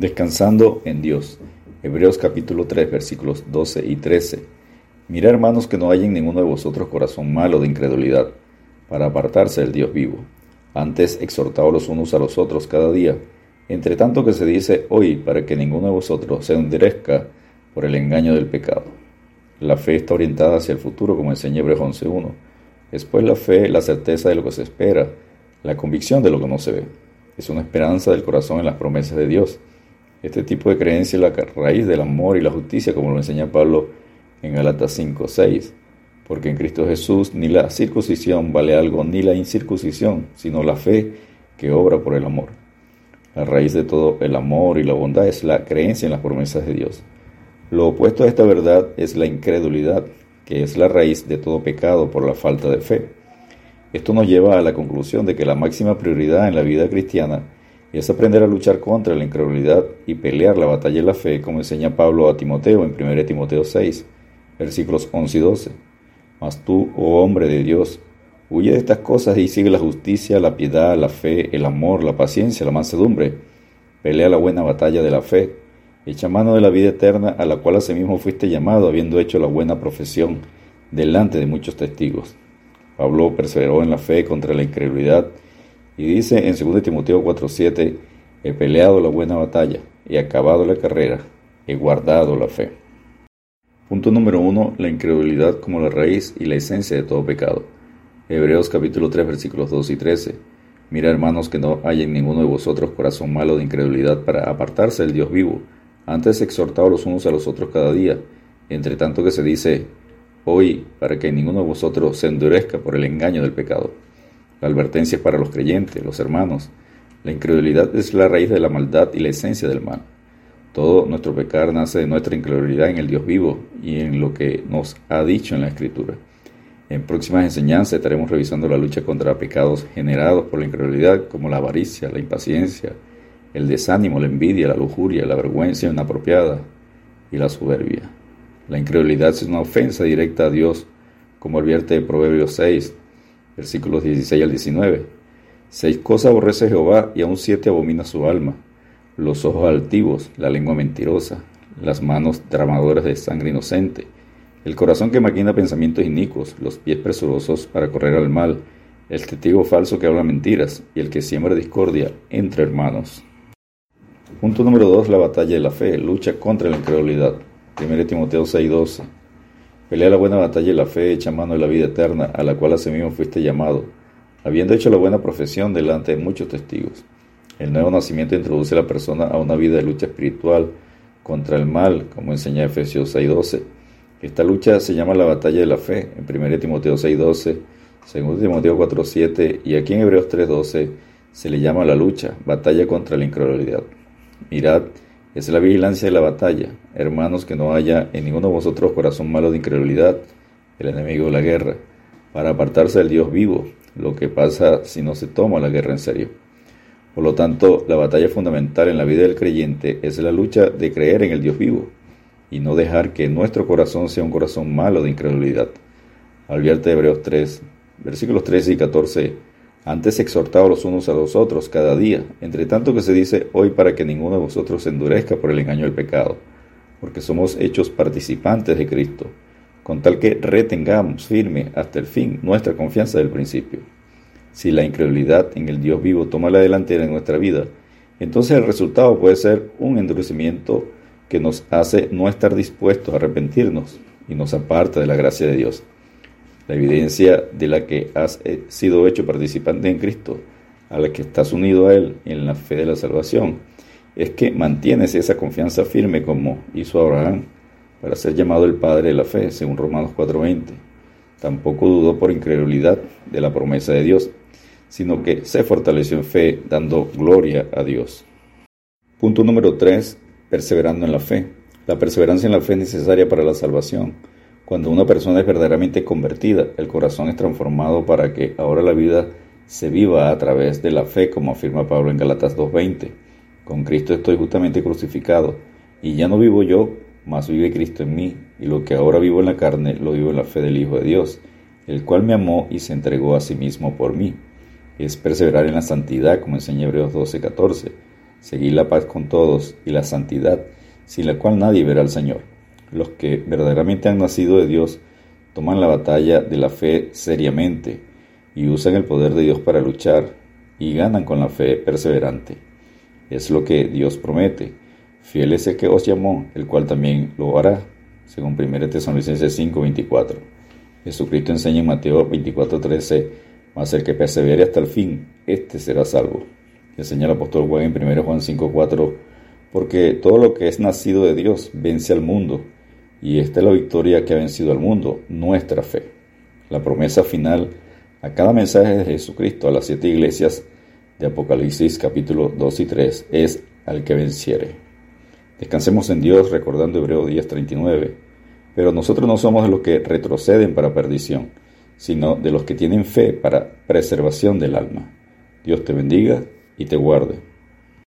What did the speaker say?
Descansando en Dios. Hebreos capítulo 3 versículos 12 y 13. Mira hermanos que no haya en ninguno de vosotros corazón malo de incredulidad, para apartarse del Dios vivo. Antes exhortaos los unos a los otros cada día, entre tanto que se dice hoy, para que ninguno de vosotros se enderezca por el engaño del pecado. La fe está orientada hacia el futuro, como enseña Hebreos 11.1. Después la fe, la certeza de lo que se espera, la convicción de lo que no se ve. Es una esperanza del corazón en las promesas de Dios este tipo de creencia es la raíz del amor y la justicia, como lo enseña Pablo en Galatas 5, 6. Porque en Cristo Jesús ni la circuncisión vale algo, ni la incircuncisión, sino la fe que obra por el amor. La raíz de todo el amor y la bondad es la creencia en las promesas de Dios. Lo opuesto a esta verdad es la incredulidad, que es la raíz de todo pecado por la falta de fe. Esto nos lleva a la conclusión de que la máxima prioridad en la vida cristiana es aprender a luchar contra la incredulidad y pelear la batalla de la fe, como enseña Pablo a Timoteo en 1 Timoteo 6, versículos 11 y 12. Mas tú, oh hombre de Dios, huye de estas cosas y sigue la justicia, la piedad, la fe, el amor, la paciencia, la mansedumbre. Pelea la buena batalla de la fe. Echa mano de la vida eterna a la cual asimismo fuiste llamado, habiendo hecho la buena profesión delante de muchos testigos. Pablo perseveró en la fe contra la incredulidad y dice en 2 Timoteo 4:7, he peleado la buena batalla, he acabado la carrera, he guardado la fe. Punto número 1. La incredulidad como la raíz y la esencia de todo pecado. Hebreos capítulo 3 versículos 2 y 13. Mira hermanos que no haya en ninguno de vosotros corazón malo de incredulidad para apartarse del Dios vivo. Antes exhortaos los unos a los otros cada día, entre tanto que se dice hoy, para que ninguno de vosotros se endurezca por el engaño del pecado. La advertencia es para los creyentes, los hermanos. La incredulidad es la raíz de la maldad y la esencia del mal. Todo nuestro pecado nace de nuestra incredulidad en el Dios vivo y en lo que nos ha dicho en la Escritura. En próximas enseñanzas estaremos revisando la lucha contra pecados generados por la incredulidad, como la avaricia, la impaciencia, el desánimo, la envidia, la lujuria, la vergüenza inapropiada y la soberbia. La incredulidad es una ofensa directa a Dios, como advierte Proverbios 6, versículos 16 al 19. Seis cosas aborrece Jehová y aún siete abomina su alma. Los ojos altivos, la lengua mentirosa, las manos derramadoras de sangre inocente, el corazón que maquina pensamientos inicuos, los pies presurosos para correr al mal, el testigo falso que habla mentiras y el que siembra discordia entre hermanos. Punto número 2. La batalla de la fe, lucha contra la incredulidad. 1 Timoteo 6:12. Pelea la buena batalla de la fe, echa mano de la vida eterna, a la cual asimismo fuiste llamado, habiendo hecho la buena profesión delante de muchos testigos. El nuevo nacimiento introduce a la persona a una vida de lucha espiritual contra el mal, como enseña Efesios 6.12. Esta lucha se llama la batalla de la fe, en 1 Timoteo 6.12, 2 Timoteo 4.7 y aquí en Hebreos 3.12 se le llama la lucha, batalla contra la incredulidad. Mirad, es la vigilancia de la batalla, hermanos, que no haya en ninguno de vosotros corazón malo de incredulidad, el enemigo de la guerra, para apartarse del Dios vivo, lo que pasa si no se toma la guerra en serio. Por lo tanto, la batalla fundamental en la vida del creyente es la lucha de creer en el Dios vivo y no dejar que nuestro corazón sea un corazón malo de incredulidad. Alvierte Hebreos 3, versículos 13 y 14 antes exhortados los unos a los otros cada día, entre tanto que se dice hoy para que ninguno de vosotros se endurezca por el engaño del pecado, porque somos hechos participantes de Cristo, con tal que retengamos firme hasta el fin nuestra confianza del principio. Si la incredulidad en el Dios vivo toma la delantera en nuestra vida, entonces el resultado puede ser un endurecimiento que nos hace no estar dispuestos a arrepentirnos y nos aparta de la gracia de Dios la evidencia de la que has eh, sido hecho participante en Cristo, a la que estás unido a Él en la fe de la salvación, es que mantienes esa confianza firme como hizo Abraham para ser llamado el Padre de la fe, según Romanos 4:20. Tampoco dudó por incredulidad de la promesa de Dios, sino que se fortaleció en fe, dando gloria a Dios. Punto número 3. Perseverando en la fe. La perseverancia en la fe es necesaria para la salvación. Cuando una persona es verdaderamente convertida, el corazón es transformado para que ahora la vida se viva a través de la fe, como afirma Pablo en Galatas 2.20. Con Cristo estoy justamente crucificado, y ya no vivo yo, mas vive Cristo en mí, y lo que ahora vivo en la carne lo vivo en la fe del Hijo de Dios, el cual me amó y se entregó a sí mismo por mí. Es perseverar en la santidad, como enseña Hebreos 12.14. Seguid la paz con todos y la santidad, sin la cual nadie verá al Señor. Los que verdaderamente han nacido de Dios toman la batalla de la fe seriamente y usan el poder de Dios para luchar y ganan con la fe perseverante. Es lo que Dios promete. Fiel es el que os llamó, el cual también lo hará, según 1 Tesalonicenses 5:24. Jesucristo enseña en Mateo 24:13, mas el que persevere hasta el fin, éste será salvo. Enseña el apóstol Juan en 1 Juan 5:4, porque todo lo que es nacido de Dios vence al mundo, y esta es la victoria que ha vencido al mundo, nuestra fe. La promesa final a cada mensaje de Jesucristo a las siete iglesias de Apocalipsis capítulo 2 y 3 es al que venciere. Descansemos en Dios recordando Hebreo 10:39, pero nosotros no somos de los que retroceden para perdición, sino de los que tienen fe para preservación del alma. Dios te bendiga y te guarde.